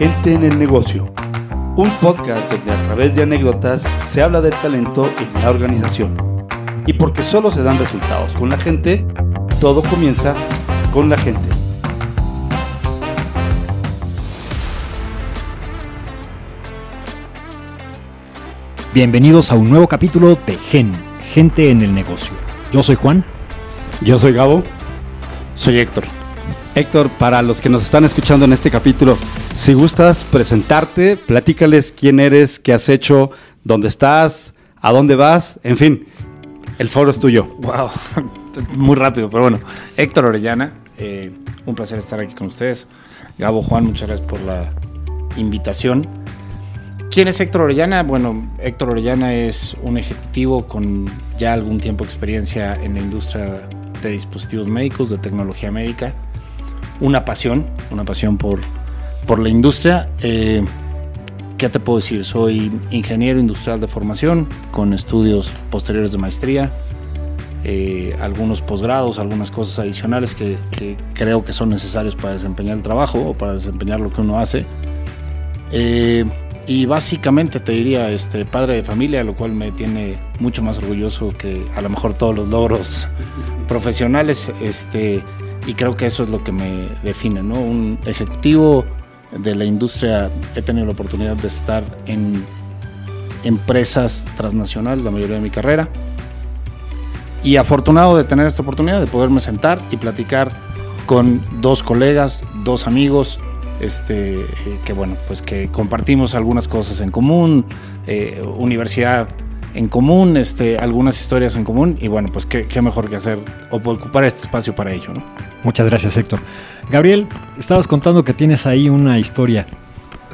Gente en el Negocio, un podcast donde a través de anécdotas se habla del talento en la organización. Y porque solo se dan resultados con la gente, todo comienza con la gente. Bienvenidos a un nuevo capítulo de Gen, Gente en el Negocio. Yo soy Juan. Yo soy Gabo. Soy Héctor. Héctor, para los que nos están escuchando en este capítulo, si gustas presentarte, platícales quién eres, qué has hecho, dónde estás, a dónde vas, en fin, el foro es tuyo. Wow, muy rápido, pero bueno. Héctor Orellana, eh, un placer estar aquí con ustedes. Gabo, Juan, muchas gracias por la invitación. ¿Quién es Héctor Orellana? Bueno, Héctor Orellana es un ejecutivo con ya algún tiempo de experiencia en la industria de dispositivos médicos, de tecnología médica. Una pasión, una pasión por, por la industria. Eh, ¿Qué te puedo decir? Soy ingeniero industrial de formación con estudios posteriores de maestría, eh, algunos posgrados, algunas cosas adicionales que, creo que son necesarios para desempeñar el trabajo o para desempeñar lo que uno hace. Eh, y básicamente te diría este padre de familia, lo cual me tiene mucho más orgulloso que a lo mejor todos los logros profesionales, este y creo que eso es lo que me define, ¿no? Un ejecutivo de la industria, he tenido la oportunidad de estar en empresas transnacionales la mayoría de mi carrera y afortunado de tener esta oportunidad de poderme sentar y platicar con dos colegas, dos amigos, este, eh, que bueno, pues que compartimos algunas cosas en común, eh, universidad en común, este, algunas historias en común y bueno, pues qué, qué mejor que hacer o ocupar este espacio para ello, ¿no? Muchas gracias, Héctor. Gabriel, estabas contando que tienes ahí una historia.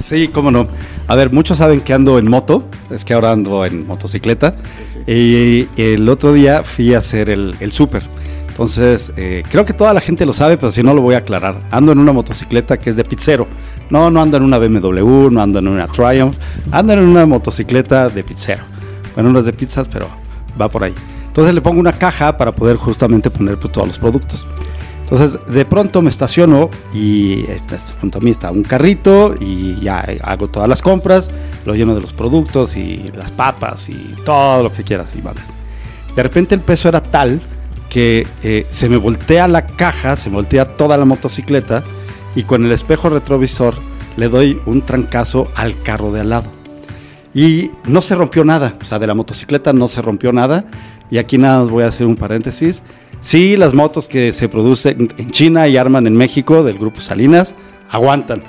Sí, cómo no. A ver, muchos saben que ando en moto, es que ahora ando en motocicleta. Sí, sí. Y el otro día fui a hacer el, el súper. Entonces, eh, creo que toda la gente lo sabe, pero si no lo voy a aclarar. Ando en una motocicleta que es de pizzero. No, no ando en una BMW, no ando en una Triumph. Ando en una motocicleta de pizzero. Bueno, no es de pizzas, pero va por ahí. Entonces le pongo una caja para poder justamente poner pues, todos los productos. Entonces, de pronto me estaciono y pues, junto a mí está un carrito y ya hago todas las compras, lo lleno de los productos y las papas y todo lo que quieras y vales. De repente el peso era tal que eh, se me voltea la caja, se voltea toda la motocicleta y con el espejo retrovisor le doy un trancazo al carro de al lado. Y no se rompió nada, o sea, de la motocicleta no se rompió nada. Y aquí nada más voy a hacer un paréntesis. Sí, las motos que se producen en China y arman en México del grupo Salinas aguantan.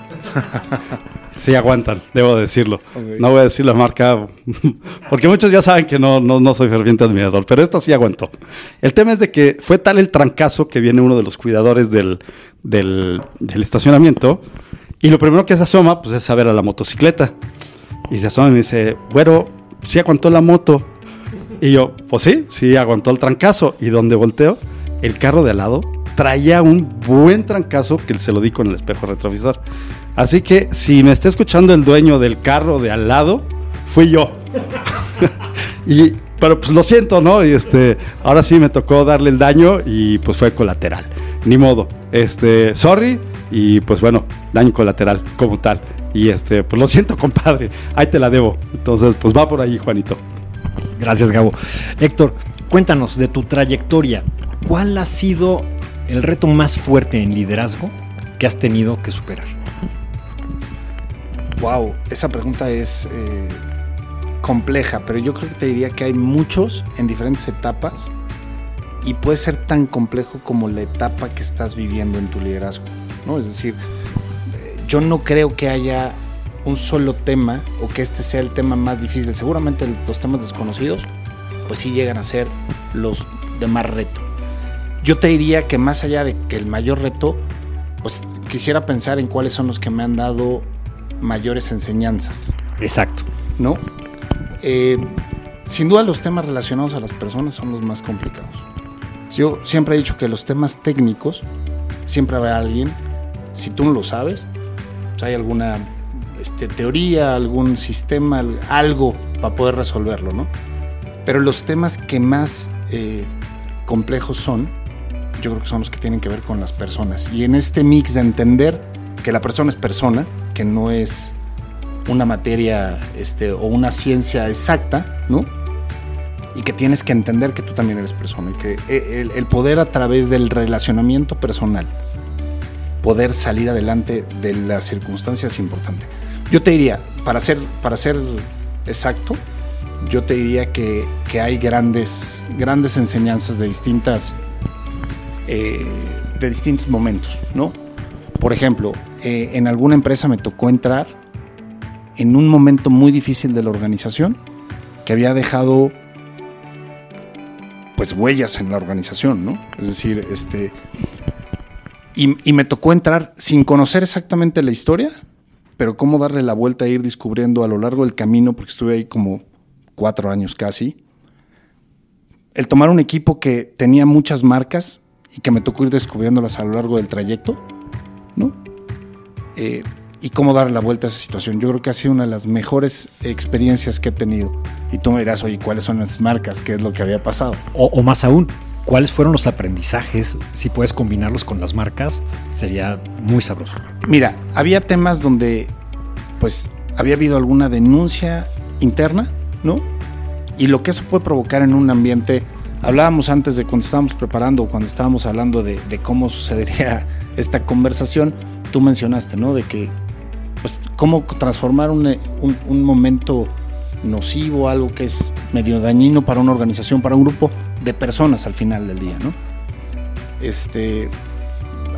sí, aguantan, debo decirlo. Okay. No voy a decir la marca, porque muchos ya saben que no, no, no, soy ferviente admirador, pero esta sí aguantó. El tema es de que fue tal el trancazo que viene uno de los cuidadores del, del, del estacionamiento y lo primero que se asoma pues, es saber a la motocicleta. Y se asoma y me dice, güero, sí aguantó la moto. Y yo, pues sí, sí aguantó el trancazo. Y donde volteo, el carro de al lado traía un buen trancazo que se lo di con el espejo retrovisor. Así que si me está escuchando el dueño del carro de al lado, fui yo. y, pero pues lo siento, ¿no? Y este, ahora sí me tocó darle el daño y pues fue colateral. Ni modo. Este, sorry y pues bueno, daño colateral como tal. Y este, pues lo siento, compadre. Ahí te la debo. Entonces, pues va por ahí, Juanito. Gracias, Gabo. Héctor, cuéntanos de tu trayectoria. ¿Cuál ha sido el reto más fuerte en liderazgo que has tenido que superar? Wow, esa pregunta es eh, compleja, pero yo creo que te diría que hay muchos en diferentes etapas y puede ser tan complejo como la etapa que estás viviendo en tu liderazgo. ¿no? Es decir, yo no creo que haya un solo tema o que este sea el tema más difícil. Seguramente los temas desconocidos, pues sí llegan a ser los de más reto. Yo te diría que más allá de que el mayor reto, pues quisiera pensar en cuáles son los que me han dado mayores enseñanzas. Exacto. ¿No? Eh, sin duda los temas relacionados a las personas son los más complicados. Yo siempre he dicho que los temas técnicos, siempre habrá alguien, si tú no lo sabes, hay alguna este, teoría, algún sistema, algo para poder resolverlo, ¿no? Pero los temas que más eh, complejos son, yo creo que son los que tienen que ver con las personas. Y en este mix de entender que la persona es persona, que no es una materia este, o una ciencia exacta, ¿no? Y que tienes que entender que tú también eres persona y que eh, el, el poder a través del relacionamiento personal, poder salir adelante de las circunstancias importante. Yo te diría, para ser, para ser exacto, yo te diría que, que hay grandes, grandes enseñanzas de distintas, eh, de distintos momentos, ¿no? Por ejemplo, eh, en alguna empresa me tocó entrar en un momento muy difícil de la organización que había dejado pues huellas en la organización, ¿no? Es decir, este y, y me tocó entrar sin conocer exactamente la historia, pero cómo darle la vuelta e ir descubriendo a lo largo del camino, porque estuve ahí como cuatro años casi, el tomar un equipo que tenía muchas marcas y que me tocó ir descubriéndolas a lo largo del trayecto, ¿no? Eh, y cómo darle la vuelta a esa situación. Yo creo que ha sido una de las mejores experiencias que he tenido. Y tú me dirás, oye, ¿cuáles son las marcas? ¿Qué es lo que había pasado? O, o más aún, ¿cuáles fueron los aprendizajes? Si puedes combinarlos con las marcas, sería muy sabroso. Mira, había temas donde, pues, había habido alguna denuncia interna, ¿no? Y lo que eso puede provocar en un ambiente, hablábamos antes de cuando estábamos preparando, cuando estábamos hablando de, cómo sucedería esta conversación, tú mencionaste, ¿no? De que, pues, cómo transformar un, un momento nocivo, algo que es medio dañino para una organización, para un grupo de personas al final del día, ¿no? Este,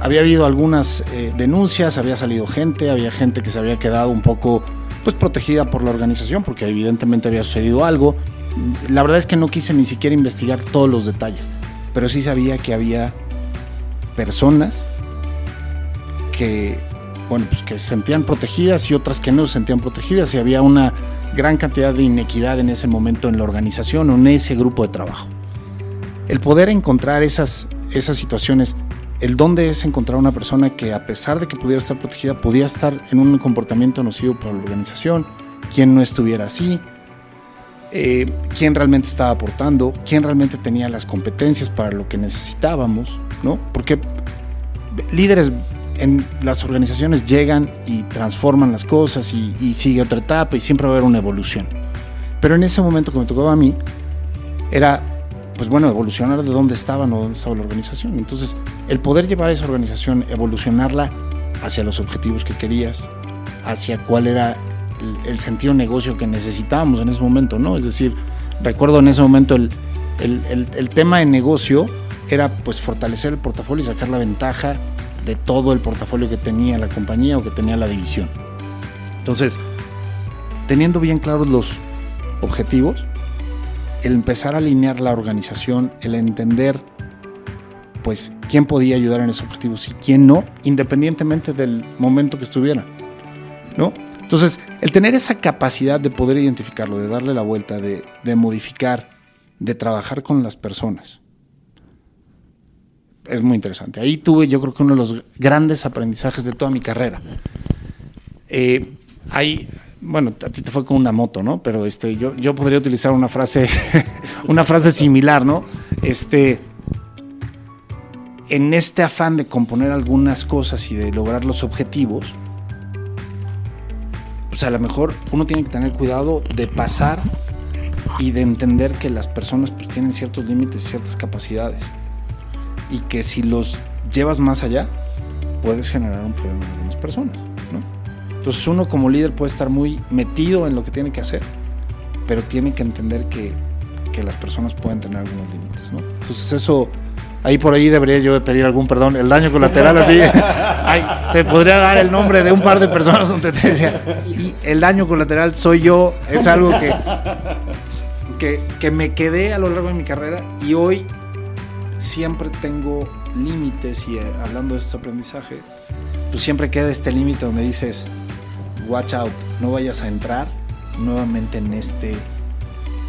había habido algunas eh, denuncias, había salido gente, había gente que se había quedado un poco pues protegida por la organización porque evidentemente había sucedido algo. La verdad es que no quise ni siquiera investigar todos los detalles, pero sí sabía que había personas que bueno, pues que se sentían protegidas y otras que no se sentían protegidas y había una gran cantidad de inequidad en ese momento en la organización o en ese grupo de trabajo. El poder encontrar esas, esas situaciones, el dónde es encontrar una persona que a pesar de que pudiera estar protegida, podía estar en un comportamiento nocivo para la organización, quién no estuviera así, eh, quién realmente estaba aportando, quién realmente tenía las competencias para lo que necesitábamos, ¿no? Porque líderes en las organizaciones llegan y transforman las cosas y, y, sigue otra etapa y siempre va a haber una evolución. Pero en ese momento que me tocaba a mí, era, pues bueno, evolucionar de dónde estaban o dónde estaba la organización. Entonces, el poder llevar a esa organización, evolucionarla hacia los objetivos que querías, hacia cuál era el, el sentido negocio que necesitábamos en ese momento, ¿no? Es decir, recuerdo en ese momento el, el, el, el tema de negocio era pues fortalecer el portafolio y sacar la ventaja de todo el portafolio que tenía la compañía o que tenía la división. Entonces, teniendo bien claros los objetivos, el empezar a alinear la organización, el entender pues quién podía ayudar en esos objetivos y quién no, independientemente del momento que estuviera. ¿No? Entonces, el tener esa capacidad de poder identificarlo, de darle la vuelta, de, de modificar, de trabajar con las personas, es muy interesante. Ahí tuve yo creo que uno de los grandes aprendizajes de toda mi carrera. Eh, hay, bueno, a ti te fue con una moto, ¿no? Pero este, yo, yo podría utilizar una frase, una frase similar, ¿no? Este, en este afán de componer algunas cosas y de lograr los objetivos, pues a lo mejor uno tiene que tener cuidado de pasar y de entender que las personas pues, tienen ciertos límites, ciertas capacidades y que si los llevas más allá, puedes generar un problema en algunas personas. Entonces uno como líder puede estar muy metido en lo que tiene que hacer, pero tiene que entender que, que las personas pueden tener algunos límites. ¿no? Entonces eso, ahí por ahí debería yo pedir algún perdón. El daño colateral así, ay, te podría dar el nombre de un par de personas donde te decía, y el daño colateral soy yo, es algo que, que, que me quedé a lo largo de mi carrera y hoy siempre tengo límites y eh, hablando de estos aprendizajes, pues siempre queda este límite donde dices, watch out, no vayas a entrar nuevamente en este,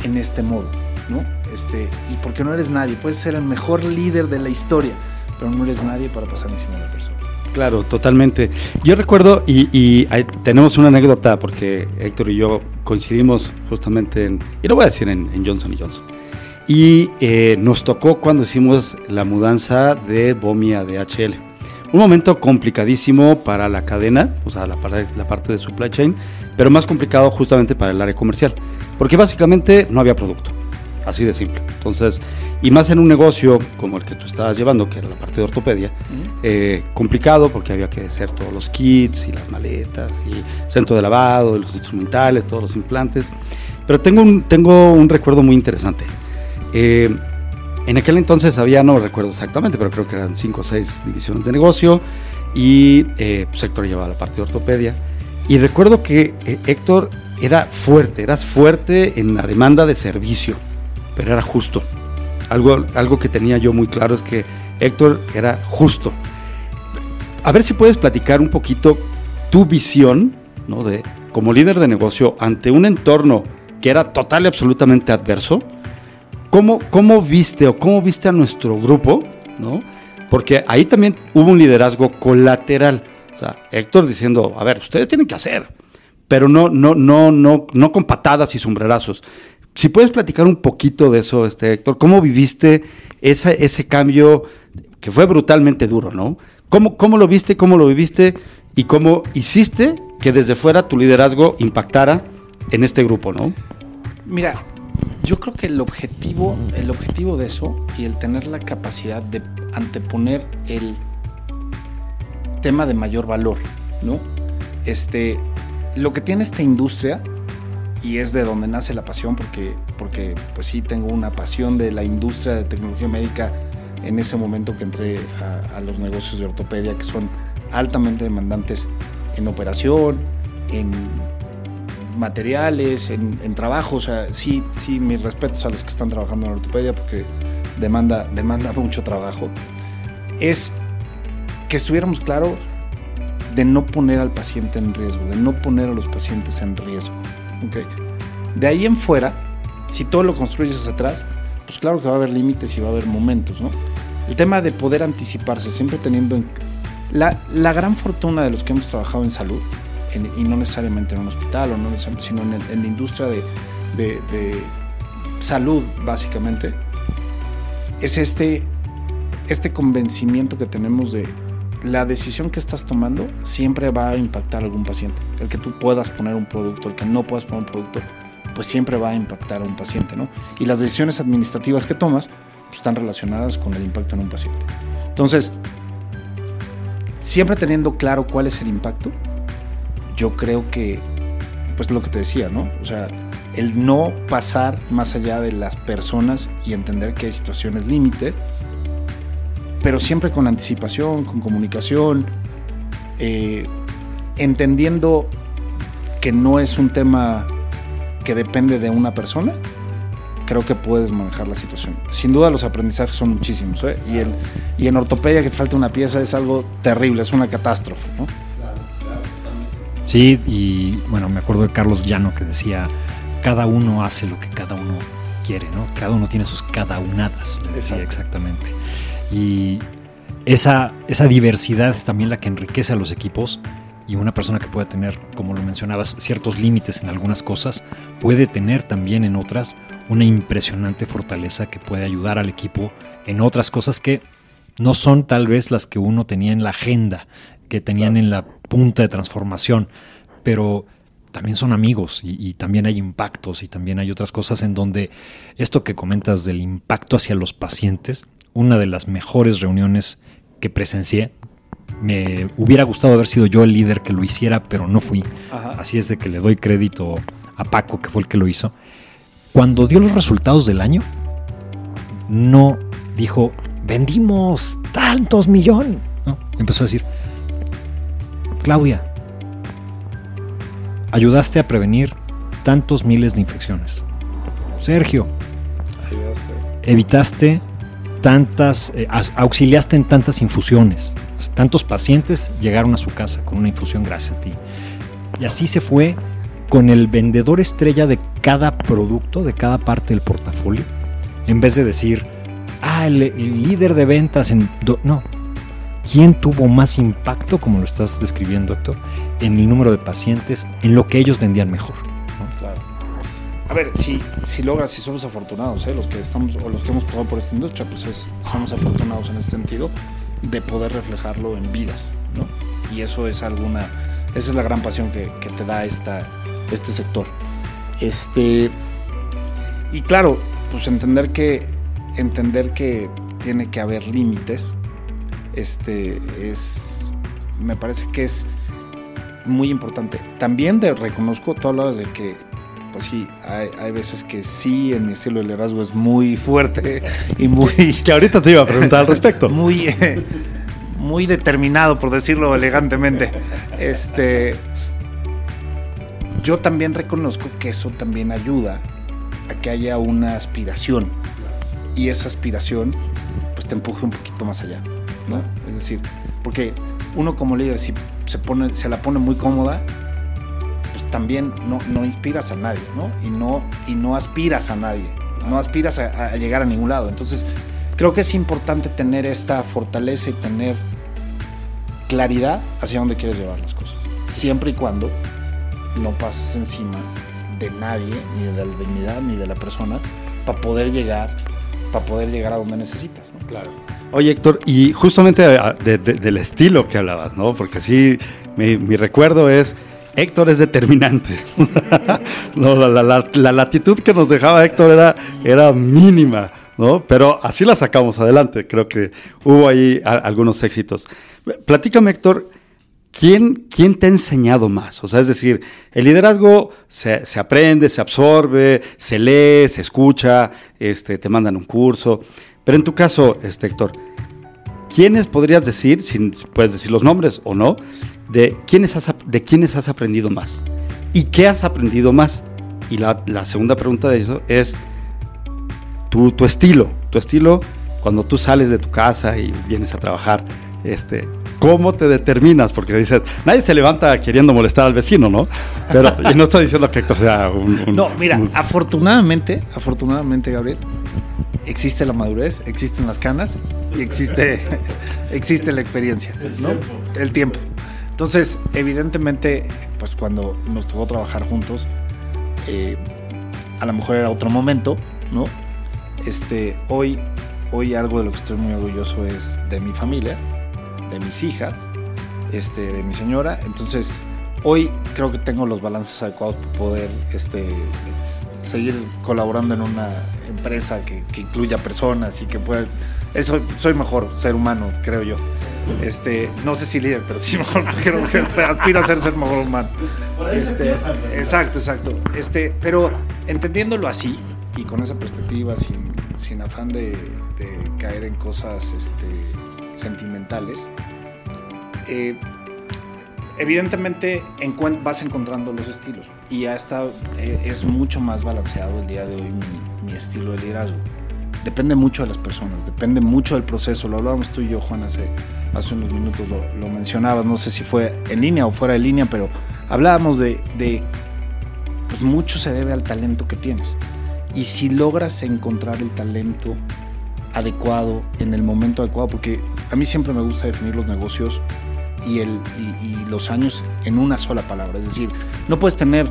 en este modo, ¿no? Este, y porque no eres nadie, puedes ser el mejor líder de la historia, pero no eres nadie para pasar encima de la persona. Claro, totalmente. Yo recuerdo, y, tenemos una anécdota, porque Héctor y yo coincidimos justamente en, y lo voy a decir en, en Johnson Johnson. Y eh, nos tocó cuando hicimos la mudanza de Bomi a DHL. Un momento complicadísimo para la cadena, o sea, la, la parte de supply chain, pero más complicado justamente para el área comercial, porque básicamente no había producto, así de simple. Entonces, y más en un negocio como el que tú estabas llevando, que era la parte de ortopedia, eh, complicado porque había que hacer todos los kits y las maletas y centro de lavado, los instrumentales, todos los implantes. Pero tengo un, tengo un recuerdo muy interesante. Eh, en aquel entonces había, no recuerdo exactamente, pero creo que eran cinco o seis divisiones de negocio y eh, pues Héctor llevaba la parte de ortopedia. Y recuerdo que eh, Héctor era fuerte, eras fuerte en la demanda de servicio, pero era justo. Algo, algo que tenía yo muy claro es que Héctor era justo. A ver si puedes platicar un poquito tu visión, ¿no? De como líder de negocio ante un entorno que era total y absolutamente adverso ¿Cómo, ¿Cómo viste o cómo viste a nuestro grupo? ¿no? Porque ahí también hubo un liderazgo colateral. O sea, Héctor diciendo, a ver, ustedes tienen que hacer, pero no, no, no, no, no con patadas y sombrerazos. Si puedes platicar un poquito de eso, este Héctor, ¿cómo viviste ese, ese cambio que fue brutalmente duro, ¿no? ¿Cómo, ¿Cómo lo viste, cómo lo viviste y cómo hiciste que desde fuera tu liderazgo impactara en este grupo, ¿no? Mira, yo creo que el objetivo, el objetivo de eso y el tener la capacidad de anteponer el tema de mayor valor, ¿no? Este, lo que tiene esta industria y es de donde nace la pasión porque porque pues sí tengo una pasión de la industria de tecnología médica en ese momento que entré a, a los negocios de ortopedia que son altamente demandantes en operación, en materiales, en, trabajo. O sea, sí, sí, mis respetos a los que están trabajando en ortopedia porque demanda, demanda mucho trabajo. Es que estuviéramos claros de no poner al paciente en riesgo, de no poner a los pacientes en riesgo. ¿okay? De ahí en fuera, si todo lo construyes hacia atrás, pues claro que va a haber límites y va a haber momentos, ¿no? El tema de poder anticiparse, siempre teniendo en... La, la gran fortuna de los que hemos trabajado en salud y no necesariamente en un hospital, o no sino en, la industria de, de, salud, básicamente, es este, este convencimiento que tenemos de la decisión que estás tomando siempre va a impactar a algún paciente. El que tú puedas poner un producto, el que no puedas poner un producto, pues siempre va a impactar a un paciente, ¿no? Y las decisiones administrativas que tomas pues, están relacionadas con el impacto en un paciente. Entonces, siempre teniendo claro cuál es el impacto, yo creo que, pues lo que te decía, ¿no? O sea, el no pasar más allá de las personas y entender que hay situaciones límite, pero siempre con anticipación, con comunicación, eh, entendiendo que no es un tema que depende de una persona, creo que puedes manejar la situación. Sin duda los aprendizajes son muchísimos, ¿eh? y, el, y en ortopedia que falta una pieza es algo terrible, es una catástrofe, ¿no? Sí, y bueno, me acuerdo de Carlos Llano que decía, cada uno hace lo que cada uno quiere, ¿no? Cada uno tiene sus cada unadas, le decía exactamente. Y esa, esa diversidad es también la que enriquece a los equipos y una persona que puede tener, como lo mencionabas, ciertos límites en algunas cosas, puede tener también en otras una impresionante fortaleza que puede ayudar al equipo en otras cosas que no son tal vez las que uno tenía en la agenda, que tenían en la punta de transformación, pero también son amigos y, también hay impactos y también hay otras cosas en donde esto que comentas del impacto hacia los pacientes, una de las mejores reuniones que presencié, me hubiera gustado haber sido yo el líder que lo hiciera, pero no fui. Así es de que le doy crédito a Paco, que fue el que lo hizo. Cuando dio los resultados del año, no dijo, vendimos tantos millones. No, empezó a decir, Claudia, ayudaste a prevenir tantos miles de infecciones. Sergio, ayudaste. evitaste tantas, eh, auxiliaste en tantas infusiones. Tantos pacientes llegaron a su casa con una infusión gracias a ti. Y así se fue con el vendedor estrella de cada producto, de cada parte del portafolio, en vez de decir, ah, el, líder de ventas en... no, ¿Quién tuvo más impacto, como lo estás describiendo, doctor, en el número de pacientes, en lo que ellos vendían mejor? Claro. A ver, si, si logras, si somos afortunados, ¿eh? los que estamos o los que hemos pasado por esta industria, pues somos afortunados en ese sentido. de poder reflejarlo en vidas, ¿no? Y eso es alguna, esa es la gran pasión que, que te da esta, este sector. Este, y claro, pues entender que, entender que tiene que haber límites, este, es, me parece que es muy importante. También de, reconozco, tú hablabas de que, pues sí, hay, hay, veces que sí, en mi estilo de liderazgo es muy fuerte y muy... que ahorita te iba a preguntar al respecto. muy, eh, muy determinado, por decirlo elegantemente. Este, yo también reconozco que eso también ayuda a que haya una aspiración y esa aspiración pues te empuje un poquito más allá, Es decir, porque uno como líder si se, pone, se la pone muy cómoda, pues también no, no inspiras a nadie, ¿no? Y, no, y no aspiras a nadie, no aspiras a, a llegar a ningún lado. Entonces, creo que es importante tener esta fortaleza y tener claridad hacia dónde quieres llevar las cosas. Siempre y cuando no pases encima de nadie, ni de la dignidad, ni de la persona, para poder llegar, para poder llegar a donde necesitas. ¿no? Claro. Oye, Héctor, y justamente de, de, del estilo que hablabas, ¿no? Porque así mi, mi recuerdo es, Héctor es determinante. no, la, la, la, latitud que nos dejaba Héctor era, era mínima, ¿no? Pero así la sacamos adelante. Creo que hubo ahí a, algunos éxitos. Platícame, Héctor, ¿quién, ¿quién te ha enseñado más? O sea, es decir, el liderazgo se, se aprende, se absorbe, se lee, se escucha, este, te mandan un curso. Pero en tu caso, este, Héctor, ¿quiénes podrías decir, si puedes decir los nombres o no, de quiénes has, de quiénes has aprendido más? ¿Y qué has aprendido más? Y la, la segunda pregunta de eso es tu, tu, estilo, tu estilo cuando tú sales de tu casa y vienes a trabajar, este, ¿cómo te determinas? Porque dices, nadie se levanta queriendo molestar al vecino, ¿no? Pero y no estoy diciendo que Héctor sea un, un No, mira, un, afortunadamente, afortunadamente, Gabriel, existe la madurez, existen las canas y existe, existe la experiencia, ¿no? El tiempo. Entonces, evidentemente, pues cuando nos tocó trabajar juntos, eh, a lo mejor era otro momento, ¿no? Este, hoy, hoy algo de lo que estoy muy orgulloso es de mi familia, de mis hijas, este, de mi señora. Entonces, hoy creo que tengo los balances adecuados para poder este, seguir colaborando en una empresa que, que incluya personas y que pueda... Eso, soy mejor ser humano, creo yo. Este, no sé si líder, pero sí mejor, creo que aspiro a ser, ser mejor humano. Este, exacto, exacto. Este, pero entendiéndolo así y con esa perspectiva, sin, sin afán de, de, caer en cosas este, sentimentales, eh, evidentemente vas encontrando los estilos y ya está, eh, es mucho más balanceado el día de hoy mi, mi, estilo de liderazgo. Depende mucho de las personas, depende mucho del proceso. Lo hablábamos tú y yo, Juan, hace, hace unos minutos, lo, lo mencionabas, no sé si fue en línea o fuera de línea, pero hablábamos de, de pues mucho se debe al talento que tienes. Y si logras encontrar el talento adecuado en el momento adecuado, porque a mí siempre me gusta definir los negocios y, el, y, y, los años en una sola palabra. Es decir, no puedes tener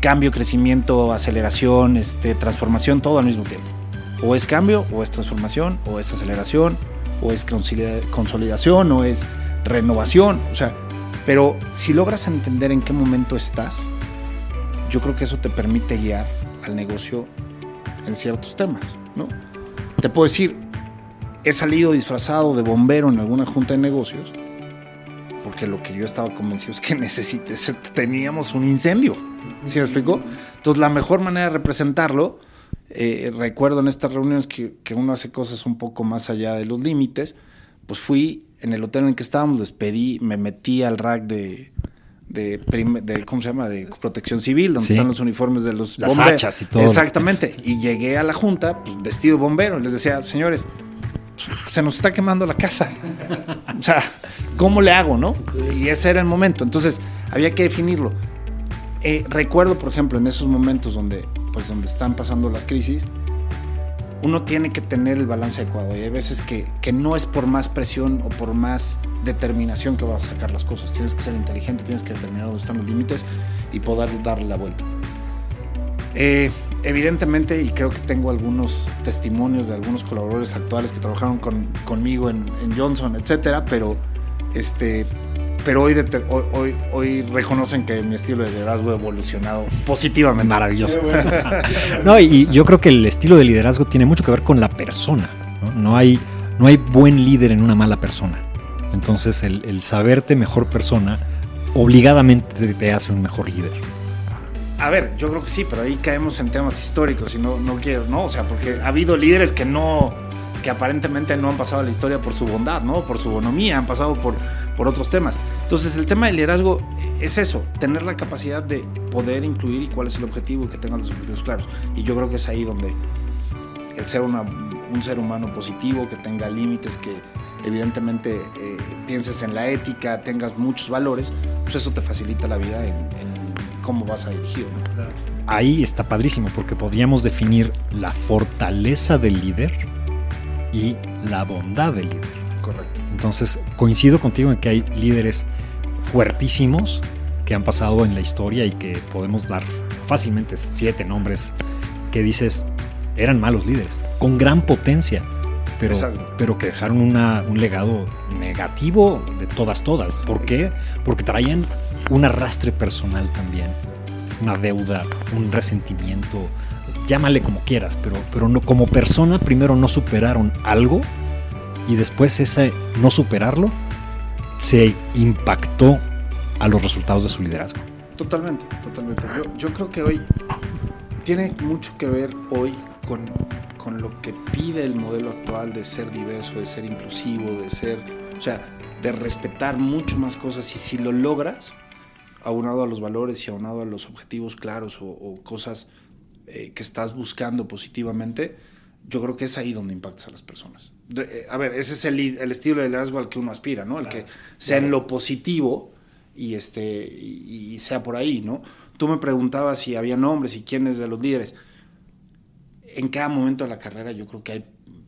cambio, crecimiento, aceleración, este, transformación, todo al mismo tiempo. O es cambio, o es transformación, o es aceleración, o es consolidación, o es renovación. O sea, pero si logras entender en qué momento estás, yo creo que eso te permite guiar al negocio en ciertos temas, ¿no? Te puedo decir, he salido disfrazado de bombero en alguna junta de negocios porque lo que yo estaba convencido es que necesites, teníamos un incendio. ¿Sí me explico? Entonces, la mejor manera de representarlo, eh, recuerdo en estas reuniones que, que, uno hace cosas un poco más allá de los límites, pues fui en el hotel en el que estábamos, despedí, me metí al rack de, de, de, ¿cómo se llama? De protección civil, donde sí. están los uniformes de los Las bomberos. hachas y todo. Exactamente. Y llegué a la junta, pues, vestido bombero, y les decía, señores, se nos está quemando la casa. O sea, ¿cómo le hago, no? Y ese era el momento. Entonces, había que definirlo. Eh, recuerdo, por ejemplo, en esos momentos donde, pues, donde están pasando las crisis, uno tiene que tener el balance adecuado. Y hay veces que, que no es por más presión o por más determinación que vas a sacar las cosas. Tienes que ser inteligente, tienes que determinar dónde están los límites y poder darle la vuelta. Eh, evidentemente, y creo que tengo algunos testimonios de algunos colaboradores actuales que trabajaron con, conmigo en, en, Johnson, etcétera, pero, este, pero hoy, hoy, hoy, hoy, reconocen que mi estilo de liderazgo ha evolucionado positivamente. Maravilloso. no, y yo creo que el estilo de liderazgo tiene mucho que ver con la persona. No, no hay, no hay buen líder en una mala persona. Entonces, el, el saberte mejor persona obligadamente te hace un mejor líder. A ver, yo creo que sí, pero ahí caemos en temas históricos y no, no quiero, ¿no? O sea, porque ha habido líderes que no, que aparentemente no han pasado a la historia por su bondad, ¿no? Por su bonomía, han pasado por, por otros temas. Entonces, el tema del liderazgo es eso, tener la capacidad de poder incluir y cuál es el objetivo y que tengan los objetivos claros. Y yo creo que es ahí donde el ser una, un ser humano positivo, que tenga límites, que evidentemente eh, pienses en la ética, tengas muchos valores, pues eso te facilita la vida en, en cómo vas a dirigir. ¿no? Ahí está padrísimo porque podríamos definir la fortaleza del líder y la bondad del líder. Correcto. Entonces, coincido contigo en que hay líderes fuertísimos que han pasado en la historia y que podemos dar fácilmente siete nombres que dices eran malos líderes, con gran potencia, pero, pero que dejaron una, un legado negativo de todas, todas. ¿Por qué? Porque traían un arrastre personal también, una deuda, un resentimiento, llámale como quieras, pero, pero no, como persona primero no superaron algo y después ese no superarlo se impactó a los resultados de su liderazgo. Totalmente, totalmente. Yo, yo creo que hoy tiene mucho que ver hoy con, con, lo que pide el modelo actual de ser diverso, de ser inclusivo, de ser, o sea, de respetar mucho más cosas y si lo logras, aunado a los valores y aunado a los objetivos claros o, o cosas eh, que estás buscando positivamente, yo creo que es ahí donde impactas a las personas. De, eh, a ver, ese es el, el, estilo de liderazgo al que uno aspira, ¿no? El claro, que sea claro. en lo positivo y, este, y, y, sea por ahí, ¿no? Tú me preguntabas si había nombres y quiénes de los líderes. En cada momento de la carrera yo creo que hay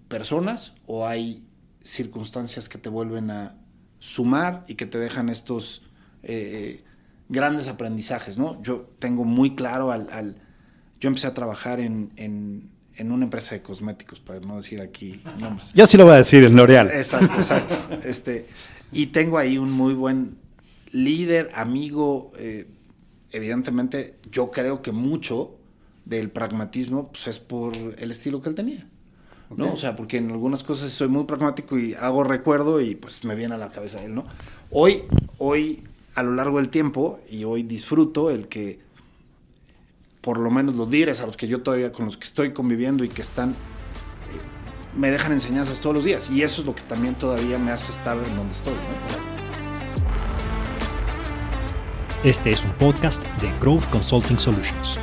personas o hay circunstancias que te vuelven a sumar y que te dejan estos eh, grandes aprendizajes, ¿no? Yo tengo muy claro al... al yo empecé a trabajar en, en, en, una empresa de cosméticos, para no decir aquí nombres. Yo sí lo voy a decir, el L'Oreal. Exacto, exacto. este, y tengo ahí un muy buen líder, amigo. Eh, evidentemente, yo creo que mucho del pragmatismo pues, es por el estilo que él tenía. ¿no? O sea, porque en algunas cosas soy muy pragmático y hago recuerdo y pues me viene a la cabeza él, ¿no? Hoy, hoy a lo largo del tiempo y hoy disfruto el que por lo menos los líderes a los que yo todavía con los que estoy conviviendo y que están eh, me dejan enseñanzas todos los días y eso es lo que también todavía me hace estar en donde estoy. ¿no? Este es un podcast de Growth Consulting Solutions.